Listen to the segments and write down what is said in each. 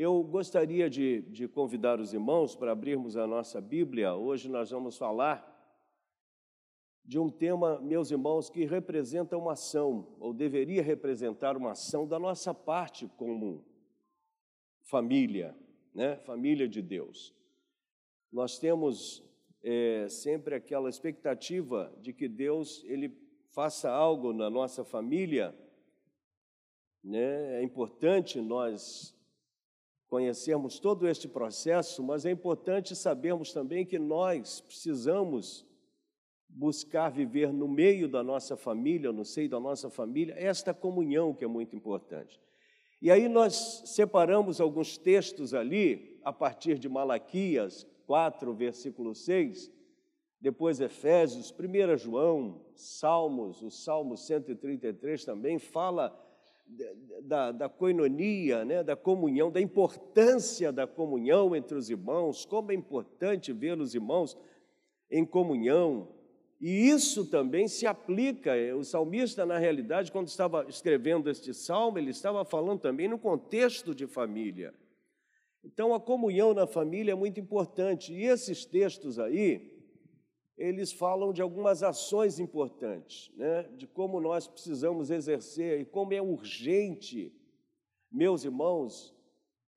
Eu gostaria de, de convidar os irmãos para abrirmos a nossa Bíblia. Hoje nós vamos falar de um tema, meus irmãos, que representa uma ação, ou deveria representar uma ação da nossa parte como família, né? família de Deus. Nós temos é, sempre aquela expectativa de que Deus ele faça algo na nossa família. Né? É importante nós conhecermos todo este processo, mas é importante sabermos também que nós precisamos buscar viver no meio da nossa família, no seio da nossa família, esta comunhão que é muito importante. E aí nós separamos alguns textos ali, a partir de Malaquias 4, versículo 6, depois Efésios, 1 João, Salmos, o Salmo 133 também fala da, da coinonia, né, da comunhão, da importância da comunhão entre os irmãos, como é importante ver os irmãos em comunhão. E isso também se aplica, é, o salmista, na realidade, quando estava escrevendo este salmo, ele estava falando também no contexto de família. Então, a comunhão na família é muito importante. E esses textos aí, eles falam de algumas ações importantes, né? de como nós precisamos exercer e como é urgente, meus irmãos,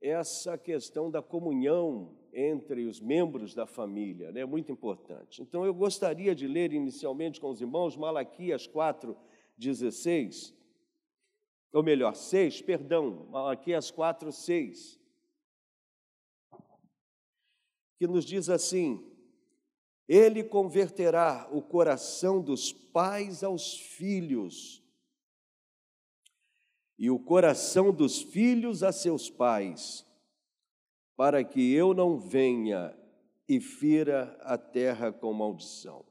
essa questão da comunhão entre os membros da família, é né? muito importante. Então, eu gostaria de ler inicialmente com os irmãos Malaquias 4, 16, ou melhor, 6, perdão, Malaquias 4, 6, que nos diz assim: ele converterá o coração dos pais aos filhos e o coração dos filhos a seus pais, para que eu não venha e fira a terra com maldição.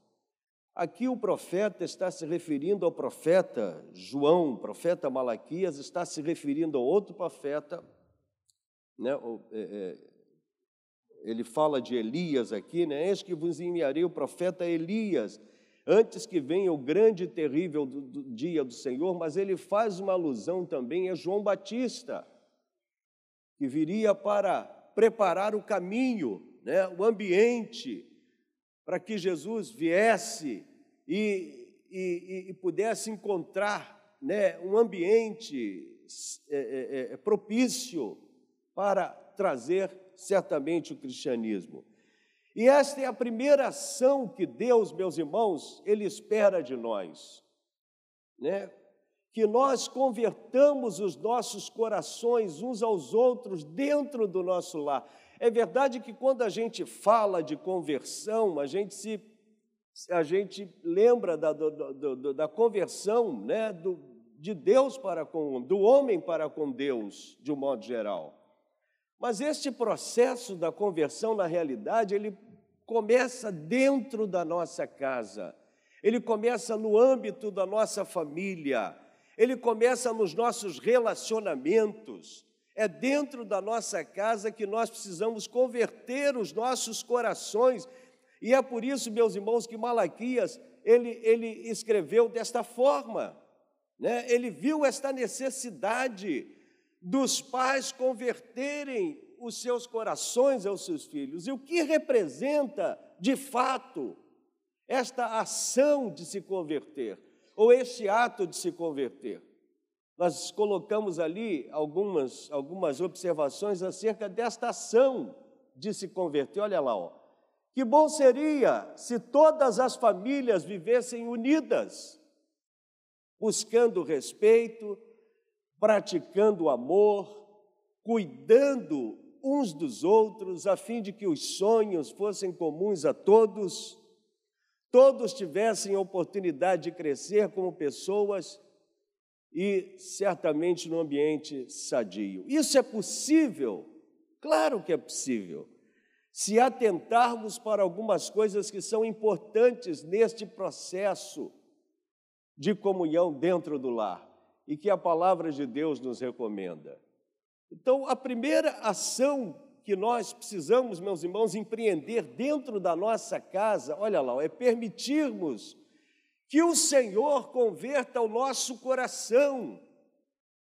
Aqui o profeta está se referindo ao profeta João, profeta Malaquias, está se referindo a outro profeta, né, é, é, ele fala de Elias aqui, né? Eis que vos enviarei o profeta Elias, antes que venha o grande e terrível do, do dia do Senhor, mas ele faz uma alusão também a João Batista, que viria para preparar o caminho, né? o ambiente, para que Jesus viesse e, e, e pudesse encontrar né? um ambiente é, é, é, propício para trazer certamente o cristianismo. E esta é a primeira ação que Deus, meus irmãos, Ele espera de nós, né? que nós convertamos os nossos corações uns aos outros dentro do nosso lar. É verdade que quando a gente fala de conversão, a gente se a gente lembra da, do, da conversão né, do, de Deus para com do homem para com Deus, de um modo geral. Mas este processo da conversão, na realidade, ele começa dentro da nossa casa, ele começa no âmbito da nossa família, ele começa nos nossos relacionamentos. É dentro da nossa casa que nós precisamos converter os nossos corações. E é por isso, meus irmãos, que Malaquias ele, ele escreveu desta forma. Né? Ele viu esta necessidade dos pais converterem os seus corações aos seus filhos. E o que representa, de fato, esta ação de se converter, ou este ato de se converter? Nós colocamos ali algumas, algumas observações acerca desta ação de se converter. Olha lá, ó. Que bom seria se todas as famílias vivessem unidas, buscando respeito, praticando o amor, cuidando uns dos outros, a fim de que os sonhos fossem comuns a todos, todos tivessem oportunidade de crescer como pessoas e certamente no ambiente sadio. Isso é possível? Claro que é possível. Se atentarmos para algumas coisas que são importantes neste processo de comunhão dentro do lar e que a palavra de Deus nos recomenda. Então, a primeira ação que nós precisamos, meus irmãos, empreender dentro da nossa casa, olha lá, é permitirmos que o Senhor converta o nosso coração.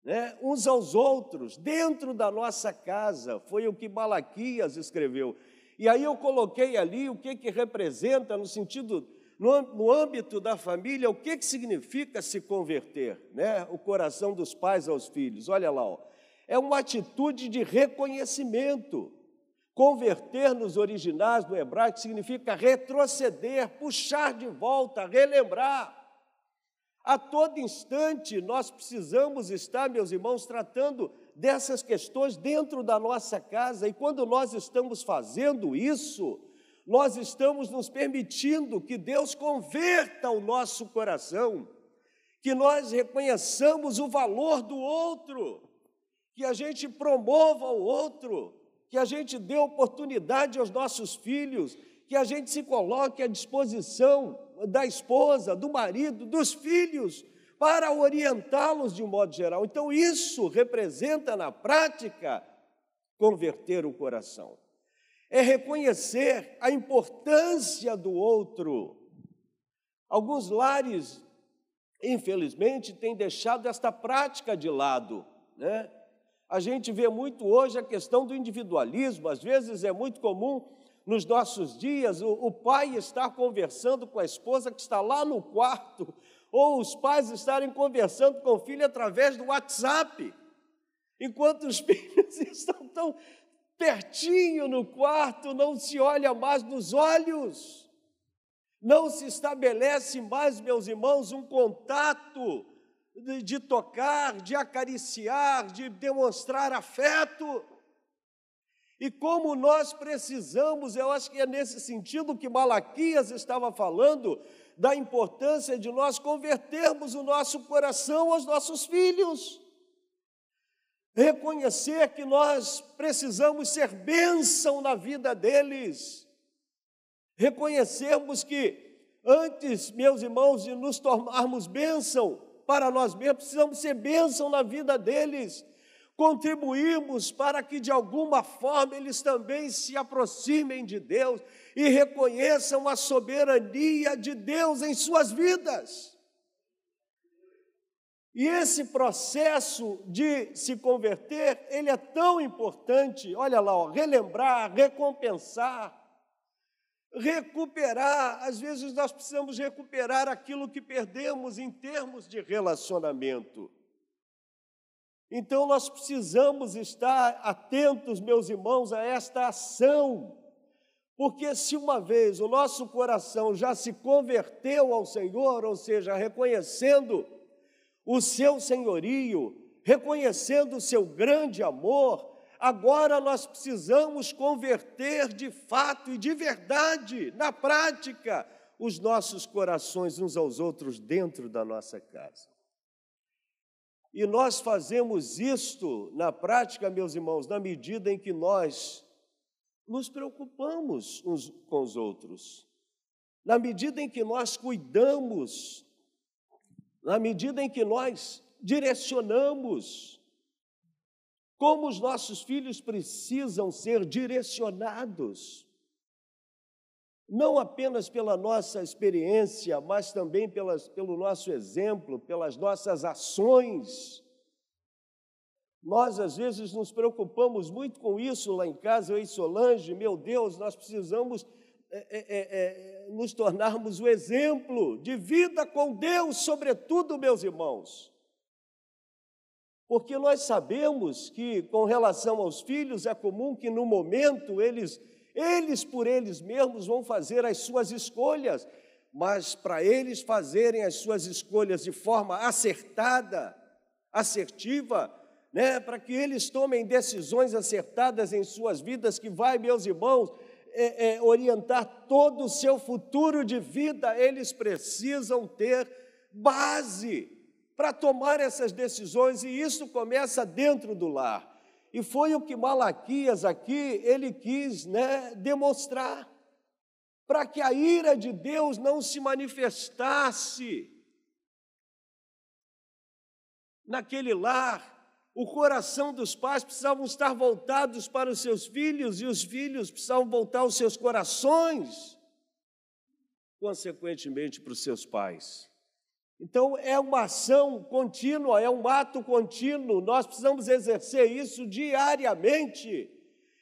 né, uns aos outros, dentro da nossa casa. Foi o que Malaquias escreveu. E aí eu coloquei ali o que, que representa, no sentido, no, âmbito da família, o que, que significa se converter, né? O coração dos pais aos filhos. Olha lá, ó. é uma atitude de reconhecimento. Converter nos originais do hebraico significa retroceder, puxar de volta, relembrar. A todo instante nós precisamos estar, meus irmãos, tratando dessas questões dentro da nossa casa, e quando nós estamos fazendo isso, nós estamos nos permitindo que Deus converta o nosso coração, que nós reconheçamos o valor do outro, que a gente promova o outro, que a gente dê oportunidade aos nossos filhos, que a gente se coloque à disposição da esposa, do marido, dos filhos, para orientá-los de um modo geral. Então, isso representa na prática converter o coração. É reconhecer a importância do outro. Alguns lares, infelizmente, têm deixado esta prática de lado, né? A gente vê muito hoje a questão do individualismo, às vezes é muito comum nos nossos dias o, o, pai estar conversando com a esposa que está lá no quarto, ou os pais estarem conversando com o filho através do WhatsApp, enquanto os filhos estão tão pertinho no quarto, não se olha mais nos olhos, não se estabelece mais, meus irmãos, um contato de, de tocar, de acariciar, de demonstrar afeto. E como nós precisamos, eu acho que é nesse sentido que Malaquias estava falando, da importância de nós convertermos o nosso coração aos nossos filhos. Reconhecer que nós precisamos ser bênção na vida deles. Reconhecermos que antes, meus irmãos, de nos tornarmos bênção para nós mesmos, precisamos ser bênção na vida deles contribuirmos para que de alguma forma eles também se aproximem de Deus e reconheçam a soberania de Deus em suas vidas. E esse processo de se converter, ele é tão importante, olha lá, ó, relembrar, recompensar, recuperar. Às vezes nós precisamos recuperar aquilo que perdemos em termos de relacionamento. Então nós precisamos estar atentos, meus irmãos, a esta ação, porque se uma vez o nosso coração já se converteu ao Senhor, ou seja, reconhecendo o seu senhorio, reconhecendo o seu grande amor, agora nós precisamos converter de fato e de verdade, na prática, os nossos corações uns aos outros dentro da nossa casa. E nós fazemos isto na prática, meus irmãos, na medida em que nós nos preocupamos uns com os outros, na medida em que nós cuidamos, na medida em que nós direcionamos, como os nossos filhos precisam ser direcionados não apenas pela nossa experiência, mas também pelas, pelo nosso exemplo, pelas nossas ações. Nós, às vezes, nos preocupamos muito com isso lá em casa, eu e Solange, meu Deus, nós precisamos é, é, é, é, nos tornarmos o exemplo de vida com Deus, sobretudo, meus irmãos. Porque nós sabemos que, com relação aos filhos, é comum que no momento eles eles por eles mesmos vão fazer as suas escolhas, mas para eles fazerem as suas escolhas de forma acertada, assertiva, né, para que eles tomem decisões acertadas em suas vidas, que vai, meus irmãos, é, é, orientar todo o seu futuro de vida, eles precisam ter base para tomar essas decisões, e isso começa dentro do lar. E foi o que Malaquias aqui ele quis né, demonstrar, para que a ira de Deus não se manifestasse naquele lar. O coração dos pais precisavam estar voltados para os seus filhos e os filhos precisavam voltar os seus corações, consequentemente, para os seus pais. Então, é uma ação contínua, é um ato contínuo, nós precisamos exercer isso diariamente.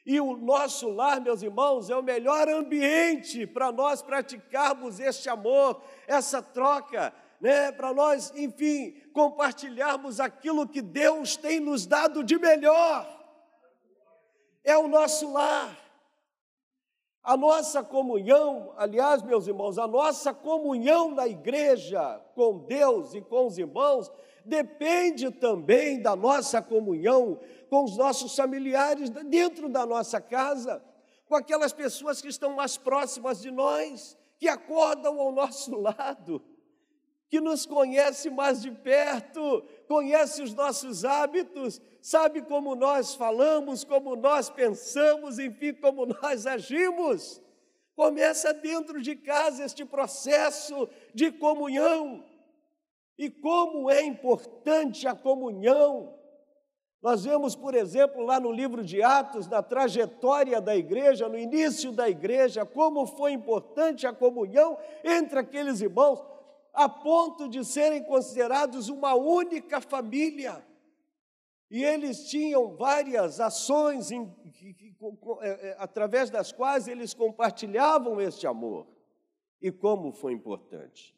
E o nosso lar, meus irmãos, é o melhor ambiente para nós praticarmos este amor, essa troca, né? para nós, enfim, compartilharmos aquilo que Deus tem nos dado de melhor. É o nosso lar. A nossa comunhão, aliás, meus irmãos, a nossa comunhão na igreja com Deus e com os irmãos depende também da nossa comunhão com os nossos familiares dentro da nossa casa, com aquelas pessoas que estão mais próximas de nós, que acordam ao nosso lado, que nos conhece mais de perto, conhece os nossos hábitos, sabe como nós falamos, como nós pensamos, enfim, como nós agimos. Começa dentro de casa este processo de comunhão. E como é importante a comunhão. Nós vemos, por exemplo, lá no livro de Atos, na trajetória da igreja, no início da igreja, como foi importante a comunhão entre aqueles irmãos, a ponto de serem considerados uma única família. E eles tinham várias ações em, é, é, através das quais eles compartilhavam este amor. E como foi importante.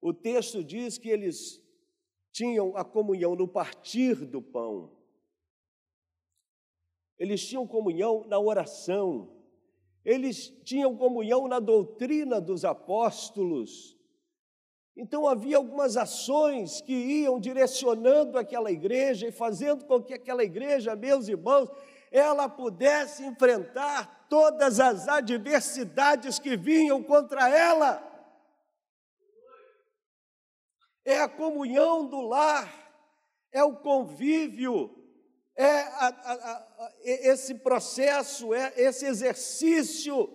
O texto diz que eles tinham a comunhão no partir do pão, eles tinham comunhão na oração, eles tinham comunhão na doutrina dos apóstolos. Então havia algumas ações que iam direcionando aquela igreja e fazendo com que aquela igreja, meus irmãos, ela pudesse enfrentar todas as adversidades que vinham contra ela. É a comunhão do lar, é o convívio, é a, a, a, esse processo, é esse exercício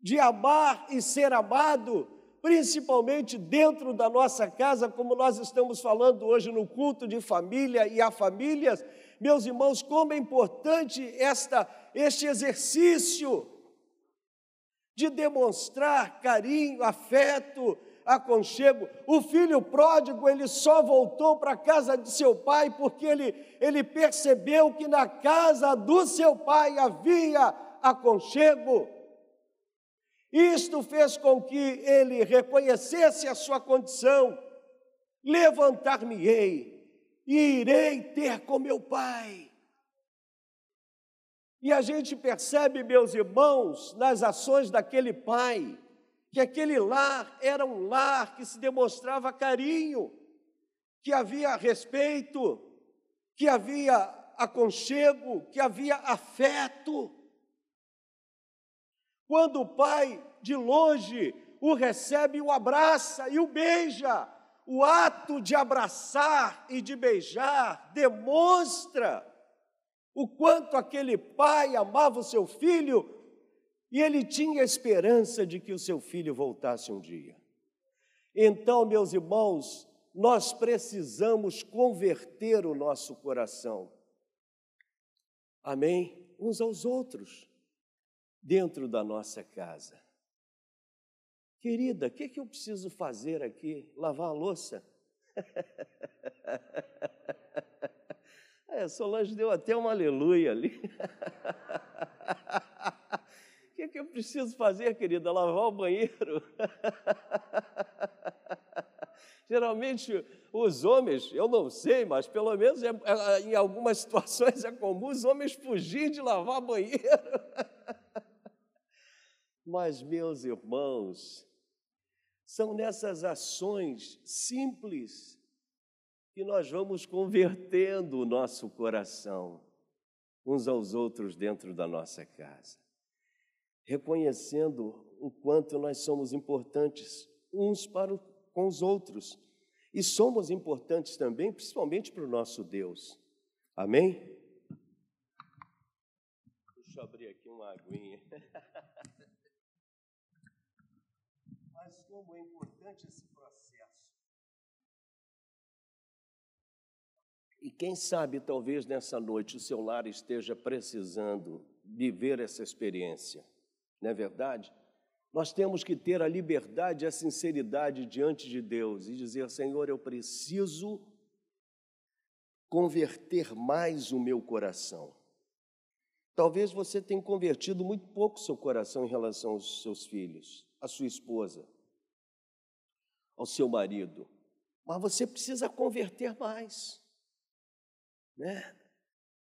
de amar e ser amado, principalmente dentro da nossa casa, como nós estamos falando hoje no culto de família e a famílias. Meus irmãos, como é importante esta, este exercício de demonstrar carinho, afeto, aconchego. O filho pródigo, ele só voltou para a casa de seu pai porque ele, ele percebeu que na casa do seu pai havia aconchego. Isto fez com que ele reconhecesse a sua condição. Levantar-me-ei e irei ter com meu pai. E a gente percebe, meus irmãos, nas ações daquele pai, que aquele lar era um lar que se demonstrava carinho, que havia respeito, que havia aconchego, que havia afeto. Quando o pai de longe o recebe, o abraça e o beija, o ato de abraçar e de beijar demonstra o quanto aquele pai amava o seu filho e ele tinha esperança de que o seu filho voltasse um dia. Então, meus irmãos, nós precisamos converter o nosso coração. Amém? Uns aos outros, dentro da nossa casa. Querida, o que, que eu preciso fazer aqui? Lavar a louça? é, Solange deu até uma aleluia ali. que, que eu preciso fazer, querida? Lavar o banheiro? Geralmente, os homens, eu não sei, mas pelo menos é, é, em algumas situações é comum os homens fugir de lavar banheiro. Mas, meus irmãos, são nessas ações simples que nós vamos convertendo o nosso coração uns aos outros dentro da nossa casa reconhecendo o quanto nós somos importantes uns para com os outros. E somos importantes também, principalmente para o nosso Deus. Amém? Deixa eu abrir aqui uma aguinha. Mas como é importante esse processo. E quem sabe, talvez nessa noite, o seu lar esteja precisando viver essa experiência não é verdade? nós temos que ter a liberdade e a sinceridade diante de Deus e dizer: Senhor, eu preciso converter mais o meu coração. Talvez você tenha convertido muito pouco seu coração em relação aos seus filhos, à sua esposa, ao seu marido, mas você precisa converter mais, né?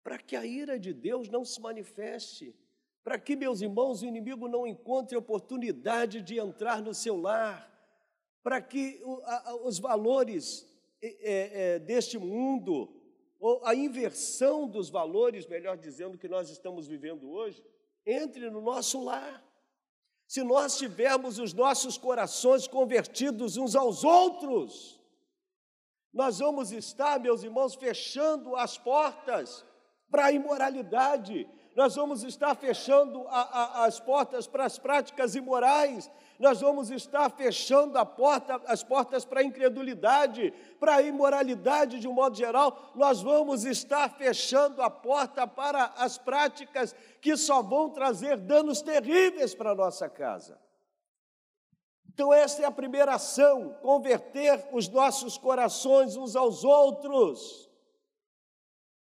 Para que a ira de Deus não se manifeste, para que, meus irmãos, o inimigo não encontre oportunidade de entrar no seu lar, para que os valores é, é, deste mundo, ou a inversão dos valores, melhor dizendo, que nós estamos vivendo hoje, entre no nosso lar. Se nós tivermos os nossos corações convertidos uns aos outros, nós vamos estar, meus irmãos, fechando as portas para a imoralidade, nós vamos estar fechando a, a, as portas para as práticas imorais, nós vamos estar fechando porta, as portas para a incredulidade, para a imoralidade de um modo geral, nós vamos estar fechando a porta para as práticas que só vão trazer danos terríveis para a nossa casa. Então, esta é a primeira ação: converter os nossos corações uns aos outros.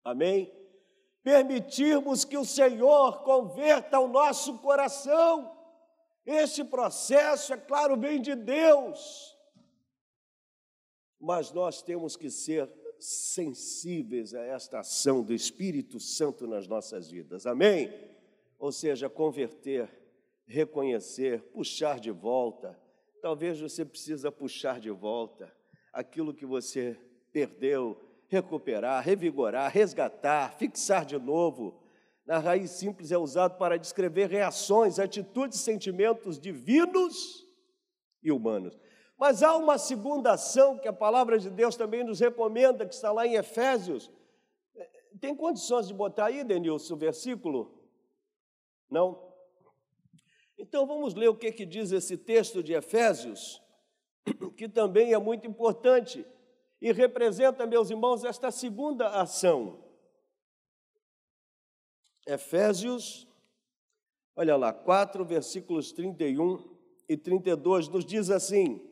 Amém? Permitirmos que o Senhor converta o nosso coração. Este processo, é claro, vem de Deus, mas nós temos que ser sensíveis a esta ação do Espírito Santo nas nossas vidas, amém? Ou seja, converter, reconhecer, puxar de volta. Talvez você precisa puxar de volta aquilo que você perdeu, recuperar, revigorar, resgatar, fixar de novo. Na raiz simples é usado para descrever reações, atitudes, sentimentos divinos e humanos. Mas há uma segunda ação que a palavra de Deus também nos recomenda, que está lá em Efésios. Tem condições de botar aí, Denilson, o versículo? Não? Então vamos ler o que, que diz esse texto de Efésios, que também é muito importante e representa, meus irmãos, esta segunda ação. Efésios, olha lá, 4, versículos 31 e 32, nos diz assim: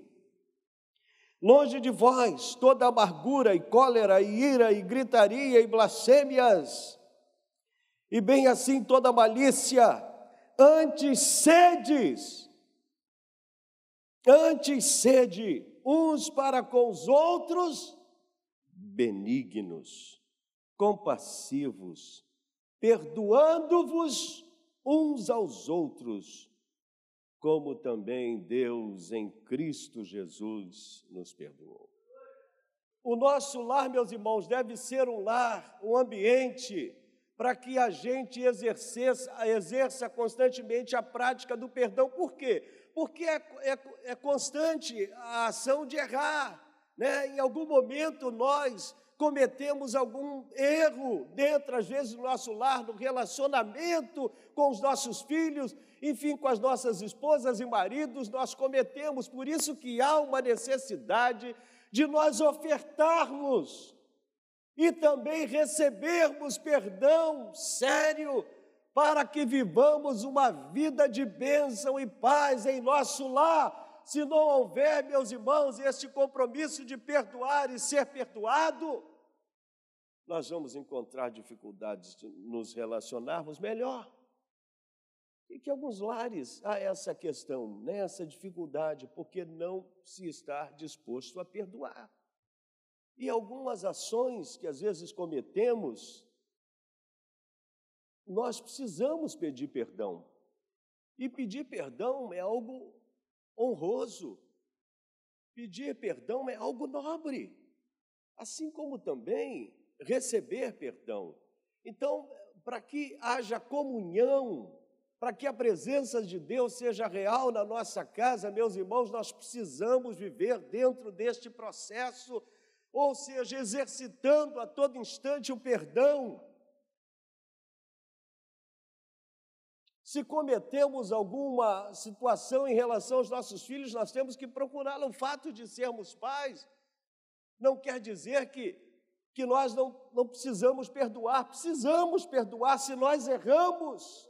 Longe de vós toda amargura e cólera e ira e gritaria e blasfêmias, e bem assim toda malícia, antes sedes, antes sede uns para com os outros, benignos, compassivos, perdoando-vos uns aos outros, como também Deus em Cristo Jesus nos perdoou. O nosso lar, meus irmãos, deve ser um lar, um ambiente para que a gente exerça constantemente a prática do perdão. Por quê? Porque é, é, é constante a ação de errar. Né? Em algum momento nós cometemos algum erro dentro, às vezes, do nosso lar, no relacionamento com os nossos filhos, enfim, com as nossas esposas e maridos, nós cometemos. Por isso que há uma necessidade de nós ofertarmos e também recebermos perdão sério para que vivamos uma vida de bênção e paz em nosso lar. Se não houver, meus irmãos, este compromisso de perdoar e ser perdoado, nós vamos encontrar dificuldades de nos relacionarmos melhor. E que alguns lares há essa questão, né, essa dificuldade, porque não se está disposto a perdoar. E algumas ações que às vezes cometemos nós precisamos pedir perdão. E pedir perdão é algo honroso. Pedir perdão é algo nobre. Assim como também receber perdão. Então, para que haja comunhão, para que a presença de Deus seja real na nossa casa, meus irmãos, nós precisamos viver dentro deste processo, ou seja, exercitando a todo instante o perdão. Se cometemos alguma situação em relação aos nossos filhos, nós temos que procurá-lo. O fato de sermos pais não quer dizer que, que nós não, não precisamos perdoar. Precisamos perdoar se nós erramos.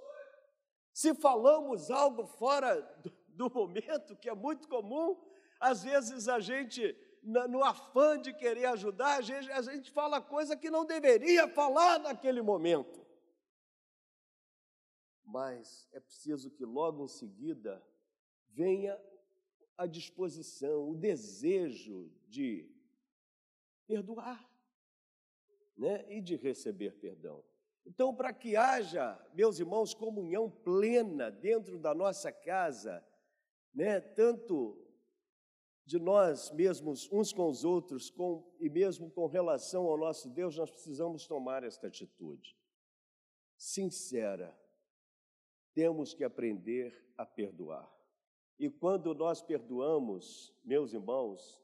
Se falamos algo fora do momento, que é muito comum. Às vezes a gente, no afã de querer ajudar, a gente, a gente fala coisa que não deveria falar naquele momento. Mas é preciso que logo em seguida venha a disposição, o desejo de perdoar né? e de receber perdão. Então, para que haja, meus irmãos, comunhão plena dentro da nossa casa, né? tanto de nós mesmos uns com os outros com, e mesmo com relação ao nosso Deus, nós precisamos tomar esta atitude sincera. Temos que aprender a perdoar. E quando nós perdoamos, meus irmãos,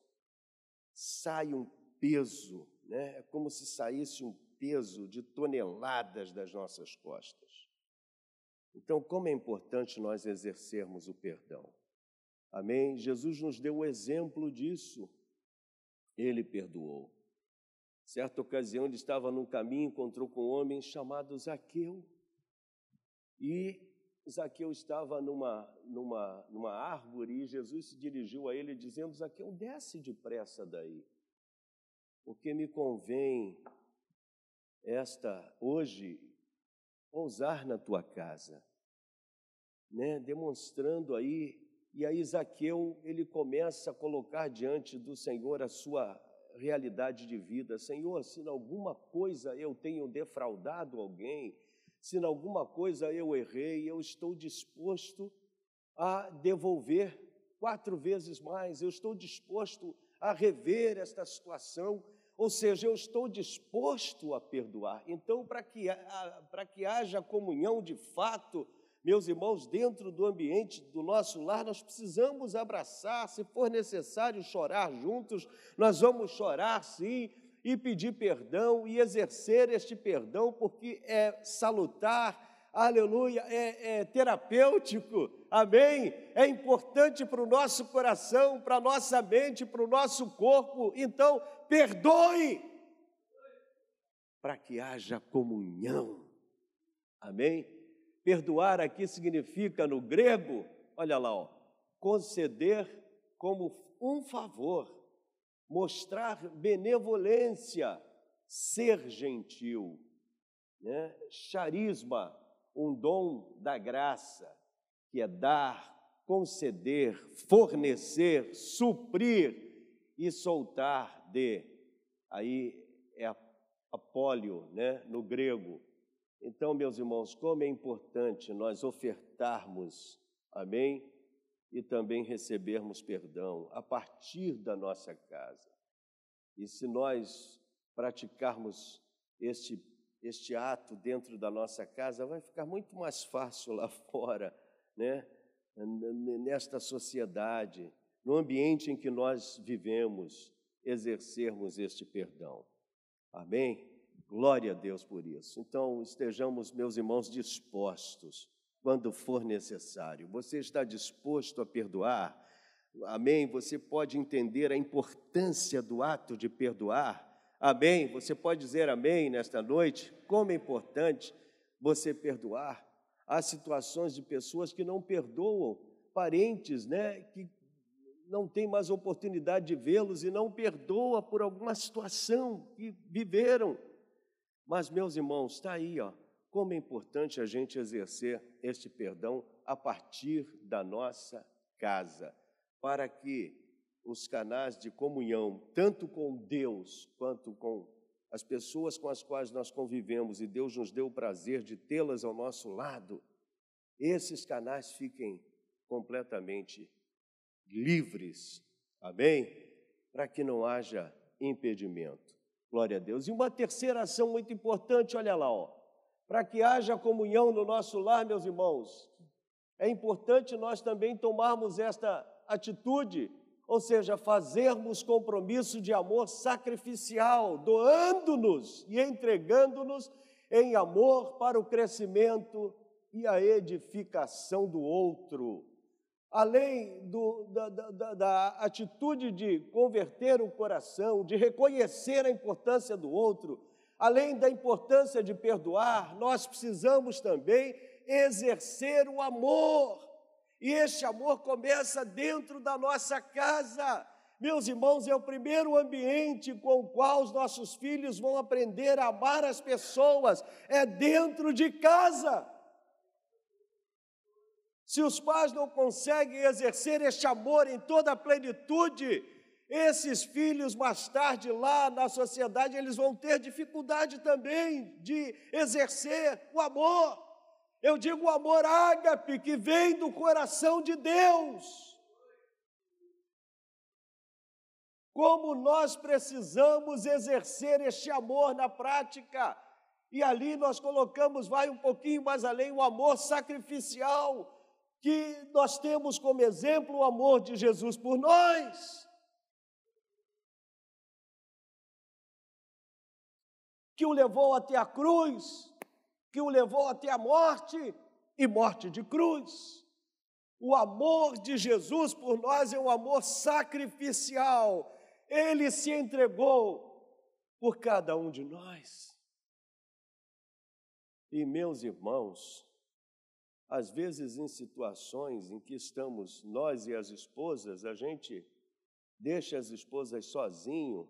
sai um peso, né? é como se saísse um peso de toneladas das nossas costas. Então, como é importante nós exercermos o perdão. Amém? Jesus nos deu o exemplo disso. Ele perdoou. Certa ocasião, ele estava num caminho, encontrou com um homem chamado Zaqueu. E Zaqueu estava numa, numa, numa árvore e Jesus se dirigiu a ele dizendo: Zaqueu, desce depressa daí, porque me convém esta hoje pousar na tua casa, né? Demonstrando aí e aí Zaqueu ele começa a colocar diante do Senhor a sua realidade de vida. Senhor, se em alguma coisa eu tenho defraudado alguém, se em alguma coisa eu errei, eu estou disposto a devolver quatro vezes mais, eu estou disposto a rever esta situação, ou seja, eu estou disposto a perdoar. Então, para que, para que haja comunhão de fato, meus irmãos, dentro do ambiente do nosso lar, nós precisamos abraçar, se for necessário chorar juntos, nós vamos chorar sim, e pedir perdão e exercer este perdão, porque é salutar, aleluia, é, é terapêutico, amém? É importante para o nosso coração, para a nossa mente, para o nosso corpo. Então, perdoe, para que haja comunhão, amém? Perdoar aqui significa no grego, olha lá, ó, conceder como um favor mostrar benevolência, ser gentil, né? charisma, um dom da graça, que é dar, conceder, fornecer, suprir e soltar de. Aí é apólio, né, no grego. Então, meus irmãos, como é importante nós ofertarmos, amém? E também recebermos perdão a partir da nossa casa. E se nós praticarmos este, este ato dentro da nossa casa, vai ficar muito mais fácil lá fora, né? nesta sociedade, no ambiente em que nós vivemos, exercermos este perdão. Amém? Glória a Deus por isso. Então, estejamos, meus irmãos, dispostos quando for necessário. Você está disposto a perdoar? Amém? Você pode entender a importância do ato de perdoar? Amém? Você pode dizer amém nesta noite? Como é importante você perdoar. Há situações de pessoas que não perdoam, parentes, né, que não tem mais oportunidade de vê-los e não perdoa por alguma situação que viveram. Mas, meus irmãos, está aí, ó, como é importante a gente exercer este perdão a partir da nossa casa, para que os canais de comunhão, tanto com Deus quanto com as pessoas com as quais nós convivemos e Deus nos deu o prazer de tê-las ao nosso lado, esses canais fiquem completamente livres, amém? Para que não haja impedimento. Glória a Deus. E uma terceira ação muito importante, olha lá, ó para que haja comunhão no nosso lar, meus irmãos, é importante nós também tomarmos esta atitude, ou seja, fazermos compromisso de amor sacrificial, doando-nos e entregando-nos em amor para o crescimento e a edificação do outro. Além do, da, da, da atitude de converter o coração, de reconhecer a importância do outro, além da importância de perdoar, nós precisamos também exercer o amor. E este amor começa dentro da nossa casa. Meus irmãos, é o primeiro ambiente com o qual os nossos filhos vão aprender a amar as pessoas, é dentro de casa. Se os pais não conseguem exercer este amor em toda a plenitude, esses filhos mais tarde lá na sociedade, eles vão ter dificuldade também de exercer o amor. Eu digo o amor ágape que vem do coração de Deus. Como nós precisamos exercer este amor na prática. E ali nós colocamos, vai um pouquinho mais além, o amor sacrificial, que nós temos como exemplo o amor de Jesus por nós. Que o levou até a cruz, que o levou até a morte e morte de cruz. O amor de Jesus por nós é um amor sacrificial. Ele se entregou por cada um de nós. E meus irmãos, às vezes, em situações em que estamos nós e as esposas, a gente deixa as esposas sozinho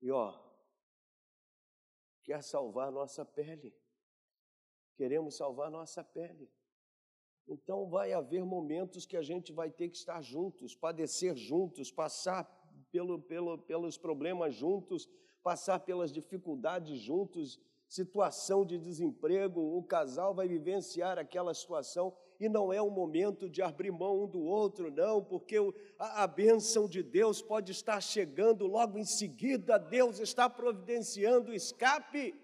e, ó, quer salvar nossa pele. Queremos salvar nossa pele. Então, vai haver momentos que a gente vai ter que estar juntos, padecer juntos, passar pelo, pelo, pelos problemas juntos, passar pelas dificuldades juntos situação de desemprego, o casal vai vivenciar aquela situação e não é um momento de abrir mão um do outro, não, porque a, a bênção de Deus pode estar chegando logo em seguida, Deus está providenciando o escape.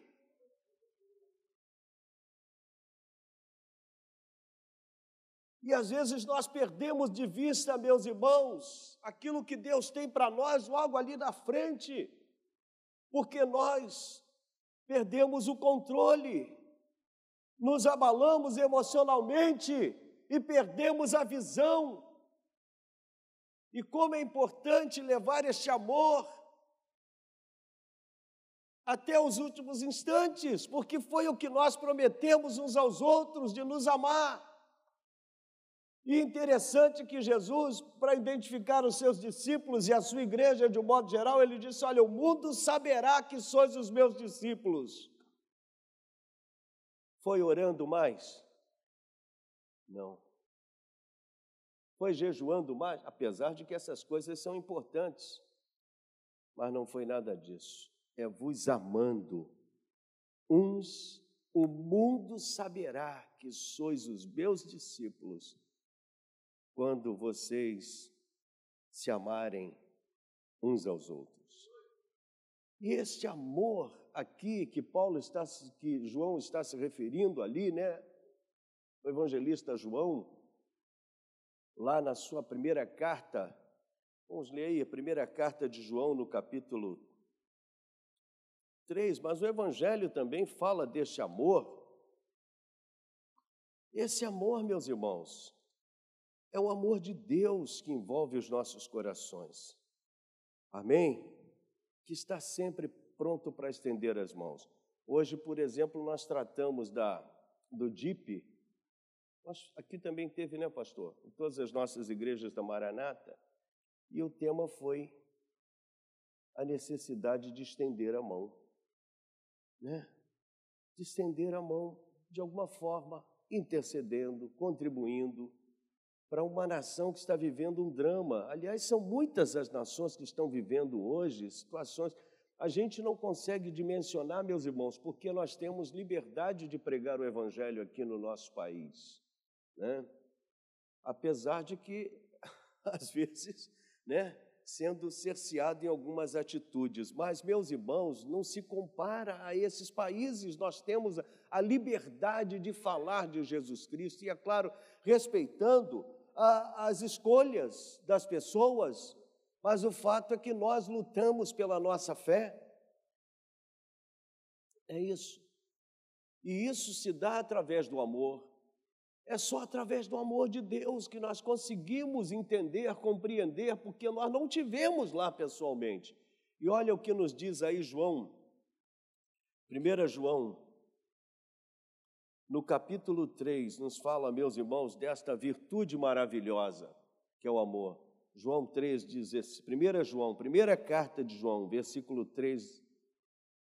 E às vezes nós perdemos de vista, meus irmãos, aquilo que Deus tem para nós logo ali na frente, porque nós perdemos o controle, nos abalamos emocionalmente e perdemos a visão. E como é importante levar este amor até os últimos instantes, porque foi o que nós prometemos uns aos outros de nos amar. E interessante que Jesus, para identificar os seus discípulos e a sua igreja de um modo geral, ele disse: Olha, o mundo saberá que sois os meus discípulos. Foi orando mais? Não. Foi jejuando mais? Apesar de que essas coisas são importantes, mas não foi nada disso. É vos amando uns, o mundo saberá que sois os meus discípulos quando vocês se amarem uns aos outros. E este amor aqui que Paulo está que João está se referindo ali, né? O evangelista João lá na sua primeira carta, vamos ler aí a primeira carta de João no capítulo 3, mas o evangelho também fala deste amor. Esse amor, meus irmãos, é o amor de Deus que envolve os nossos corações. Amém? Que está sempre pronto para estender as mãos. Hoje, por exemplo, nós tratamos da, do DIP. Aqui também teve, né, pastor? Em todas as nossas igrejas da Maranata. E o tema foi a necessidade de estender a mão. Né? De estender a mão de alguma forma, intercedendo, contribuindo, para uma nação que está vivendo um drama. Aliás, são muitas as nações que estão vivendo hoje situações. A gente não consegue dimensionar, meus irmãos, porque nós temos liberdade de pregar o Evangelho aqui no nosso país. Né? Apesar de que, às vezes, né, sendo cerceado em algumas atitudes. Mas, meus irmãos, não se compara a esses países. Nós temos a liberdade de falar de Jesus Cristo, e, é claro, respeitando a, as escolhas das pessoas, mas o fato é que nós lutamos pela nossa fé. É isso. E isso se dá através do amor. É só através do amor de Deus que nós conseguimos entender, compreender, porque nós não tivemos lá pessoalmente. E olha o que nos diz aí João, 1 João, no capítulo 3, nos fala, meus irmãos, desta virtude maravilhosa, que é o amor. João 3 diz, 1 João, primeira carta de João, versículo 3,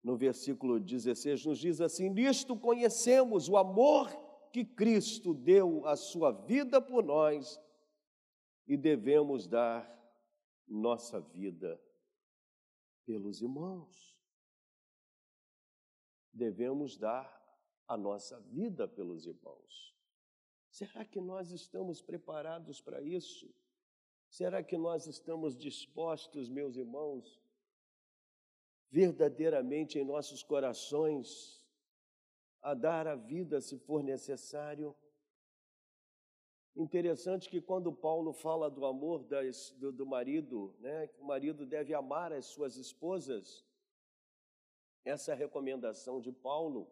no versículo 16, nos diz assim: Nisto conhecemos o amor que Cristo deu a sua vida por nós e devemos dar nossa vida pelos irmãos. Devemos dar a nossa vida pelos irmãos. Será que nós estamos preparados para isso? Será que nós estamos dispostos, meus irmãos, verdadeiramente em nossos corações, a dar a vida se for necessário? Interessante que quando Paulo fala do amor das, do, do marido, né, que o marido deve amar as suas esposas, essa é recomendação de Paulo.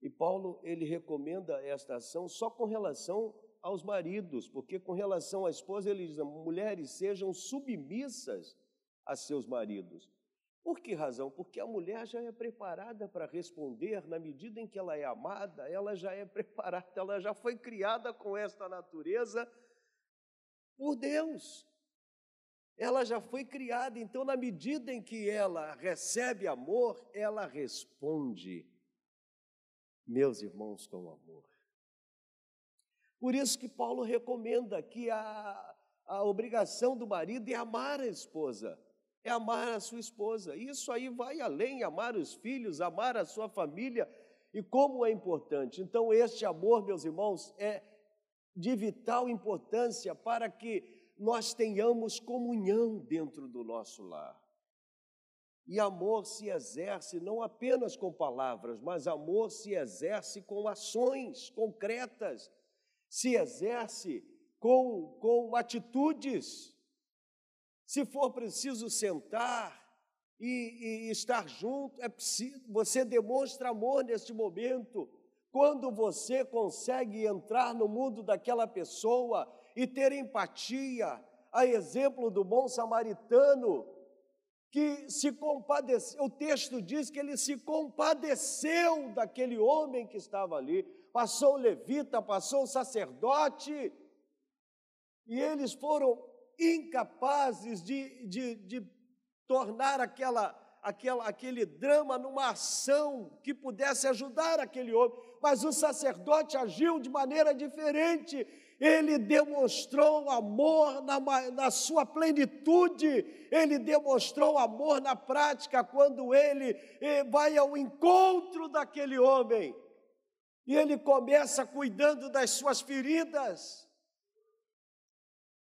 E Paulo ele recomenda esta ação só com relação aos maridos, porque com relação à esposa ele diz: mulheres sejam submissas a seus maridos. Por que razão? Porque a mulher já é preparada para responder na medida em que ela é amada, ela já é preparada, ela já foi criada com esta natureza por Deus. Ela já foi criada, então, na medida em que ela recebe amor, ela responde, meus irmãos, com amor. Por isso que Paulo recomenda que a, a obrigação do marido é amar a esposa é amar a sua esposa. Isso aí vai além, amar os filhos, amar a sua família. E como é importante. Então, este amor, meus irmãos, é de vital importância para que nós tenhamos comunhão dentro do nosso lar. E amor se exerce não apenas com palavras, mas amor se exerce com ações concretas, se exerce com, com atitudes. Se for preciso sentar e, e estar junto, é preciso, você demonstra amor neste momento. Quando você consegue entrar no mundo daquela pessoa e ter empatia, a exemplo do bom samaritano, que se compadeceu, o texto diz que ele se compadeceu daquele homem que estava ali, passou o levita, passou o sacerdote, e eles foram incapazes de, de, de tornar aquela, aquela, aquele drama numa ação que pudesse ajudar aquele homem. Mas o sacerdote agiu de maneira diferente. Ele demonstrou amor na, na sua plenitude, ele demonstrou amor na prática quando ele eh, vai ao encontro daquele homem. E ele começa cuidando das suas feridas.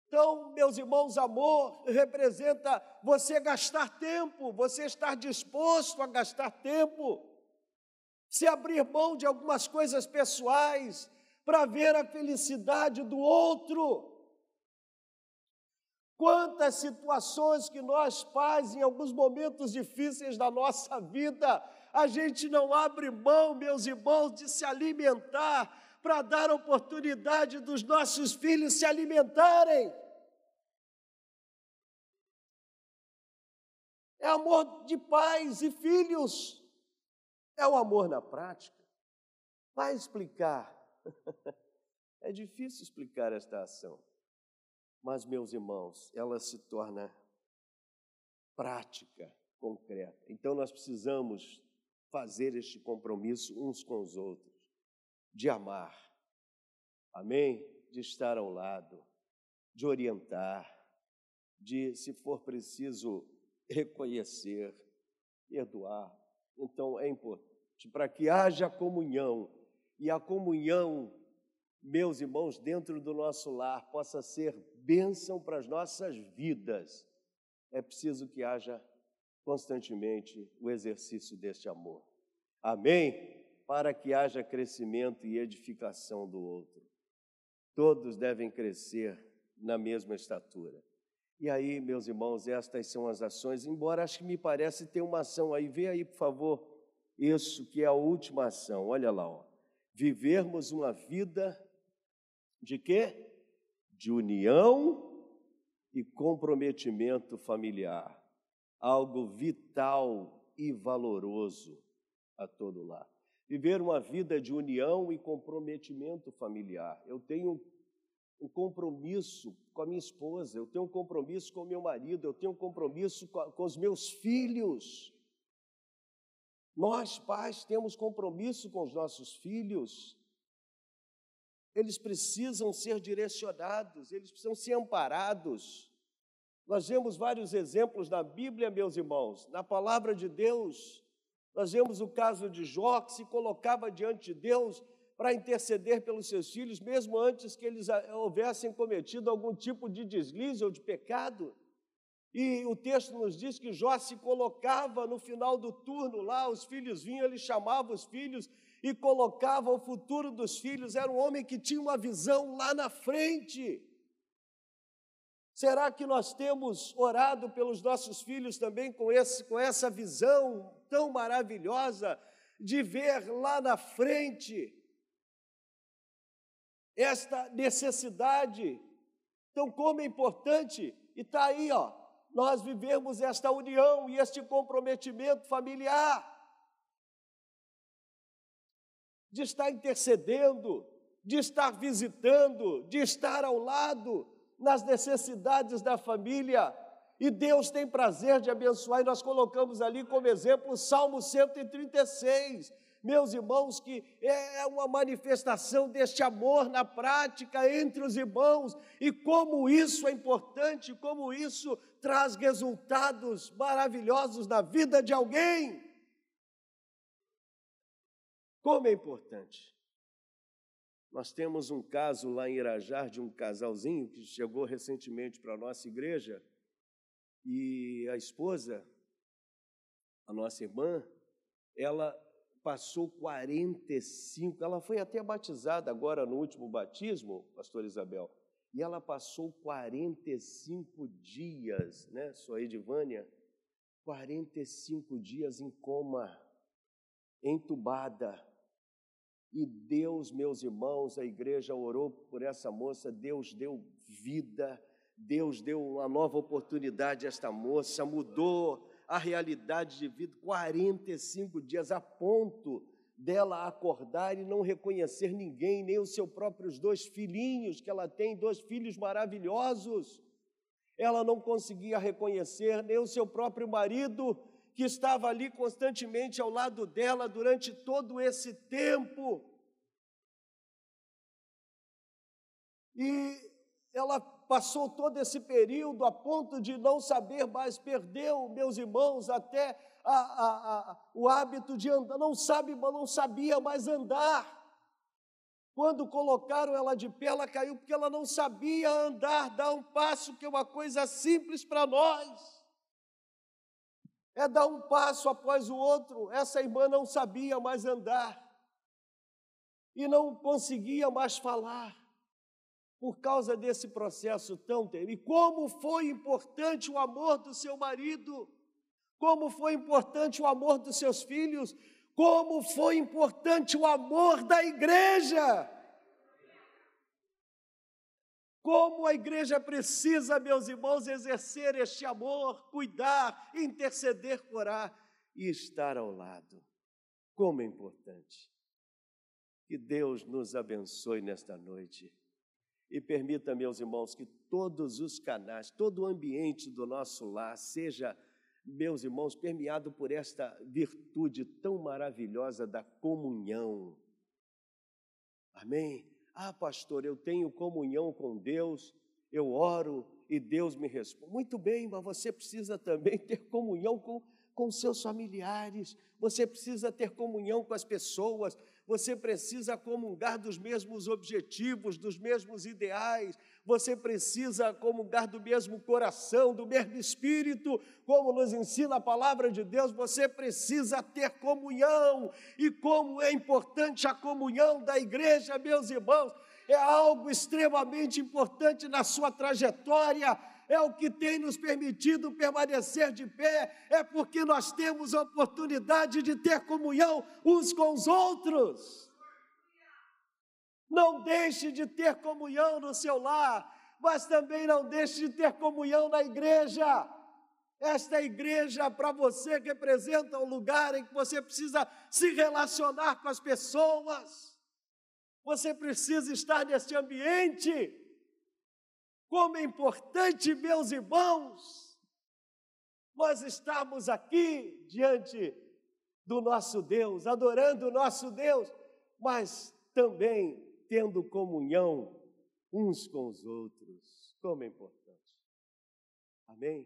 Então, meus irmãos, amor representa você gastar tempo, você estar disposto a gastar tempo, se abrir mão de algumas coisas pessoais para ver a felicidade do outro. Quantas situações que nós pais, em alguns momentos difíceis da nossa vida, a gente não abre mão, meus irmãos, de se alimentar para dar oportunidade dos nossos filhos se alimentarem. É amor de pais e filhos. É o amor na prática. Vai explicar. é difícil explicar esta ação. Mas, meus irmãos, ela se torna prática, concreta. Então, nós precisamos fazer este compromisso uns com os outros, de amar, amém? De estar ao lado, de orientar, de, se for preciso, reconhecer, perdoar. Então é importante para que haja comunhão e a comunhão, meus irmãos, dentro do nosso lar possa ser bênção para as nossas vidas. É preciso que haja constantemente o exercício deste amor. Amém? Para que haja crescimento e edificação do outro. Todos devem crescer na mesma estatura. E aí, meus irmãos, estas são as ações, embora acho que me parece ter uma ação aí, vê aí, por favor, isso que é a última ação, olha lá, ó. Vivermos uma vida de quê? De união e comprometimento familiar, algo vital e valoroso a todo lar. viver uma vida de união e comprometimento familiar. Eu tenho um compromisso com a minha esposa, eu tenho um compromisso com o meu marido, eu tenho um compromisso com, a, com os meus filhos. Nós, pais, temos compromisso com os nossos filhos. Eles precisam ser direcionados, eles precisam ser amparados. Nós vemos vários exemplos na Bíblia, meus irmãos, na palavra de Deus. Nós vemos o caso de Jó, que se colocava diante de Deus para interceder pelos seus filhos, mesmo antes que eles houvessem cometido algum tipo de deslize ou de pecado. E o texto nos diz que Jó se colocava no final do turno lá, os filhos vinham, ele chamava os filhos e colocava o futuro dos filhos. Era um homem que tinha uma visão lá na frente. Será que nós temos orado pelos nossos filhos também com, esse, com essa visão tão maravilhosa de ver lá na frente esta necessidade? Então, como é importante, e está aí, ó, nós vivemos esta união e este comprometimento familiar, de estar intercedendo, de estar visitando, de estar ao lado nas necessidades da família. E Deus tem prazer de abençoar, e nós colocamos ali como exemplo o Salmo 136, meus irmãos, que é uma manifestação deste amor na prática entre os irmãos, e como isso é importante, como isso traz resultados maravilhosos na vida de alguém. Como é importante. Nós temos um caso lá em Irajá de um casalzinho que chegou recentemente para a nossa igreja, e a esposa, a nossa irmã, ela passou 45, ela foi até batizada agora no último batismo, pastor Isabel, e ela passou 45 dias, né, sua Edivânia, 45 dias em coma, entubada. E Deus, meus irmãos, a igreja orou por essa moça, Deus deu vida, Deus deu uma nova oportunidade a esta moça, mudou a realidade de vida, 45 dias, a ponto dela acordar e não reconhecer ninguém, nem os seus próprios dois filhinhos, que ela tem, dois filhos maravilhosos. Ela não conseguia reconhecer nem o seu próprio marido, que estava ali constantemente ao lado dela durante todo esse tempo. E ela passou todo esse período a ponto de não saber mais, perdeu, meus irmãos, até a, a, a, o hábito de andar, não sabe, não sabia mais andar. Quando colocaram ela de pé, ela caiu porque ela não sabia andar, dar um passo, que é uma coisa simples para nós. É dar um passo após o outro. Essa irmã não sabia mais andar e não conseguia mais falar por causa desse processo tão terrível. E como foi importante o amor do seu marido, como foi importante o amor dos seus filhos, como foi importante o amor da igreja. Como a igreja precisa, meus irmãos, exercer este amor, cuidar, interceder, orar e estar ao lado. Como é importante. Que Deus nos abençoe nesta noite e permita, meus irmãos, que todos os canais, todo o ambiente do nosso lar seja, meus irmãos, permeado por esta virtude tão maravilhosa da comunhão. Amém? Ah, pastor, eu tenho comunhão com Deus, eu oro e Deus me responde. Muito bem, mas você precisa também ter comunhão com, com seus familiares, você precisa ter comunhão com as pessoas, você precisa comungar dos mesmos objetivos, dos mesmos ideais, você precisa comungar do mesmo coração, do mesmo espírito, como nos ensina a palavra de Deus, você precisa ter comunhão. E como é importante a comunhão da igreja, meus irmãos, é algo extremamente importante na sua trajetória é o que tem nos permitido permanecer de pé, é porque nós temos a oportunidade de ter comunhão uns com os outros. Não deixe de ter comunhão no seu lar, mas também não deixe de ter comunhão na igreja. Esta igreja, para você, representa um lugar em que você precisa se relacionar com as pessoas. Você precisa estar neste ambiente. Como é importante, meus irmãos, nós estamos aqui diante do nosso Deus, adorando o nosso Deus, mas também tendo comunhão uns com os outros. Como é importante. Amém?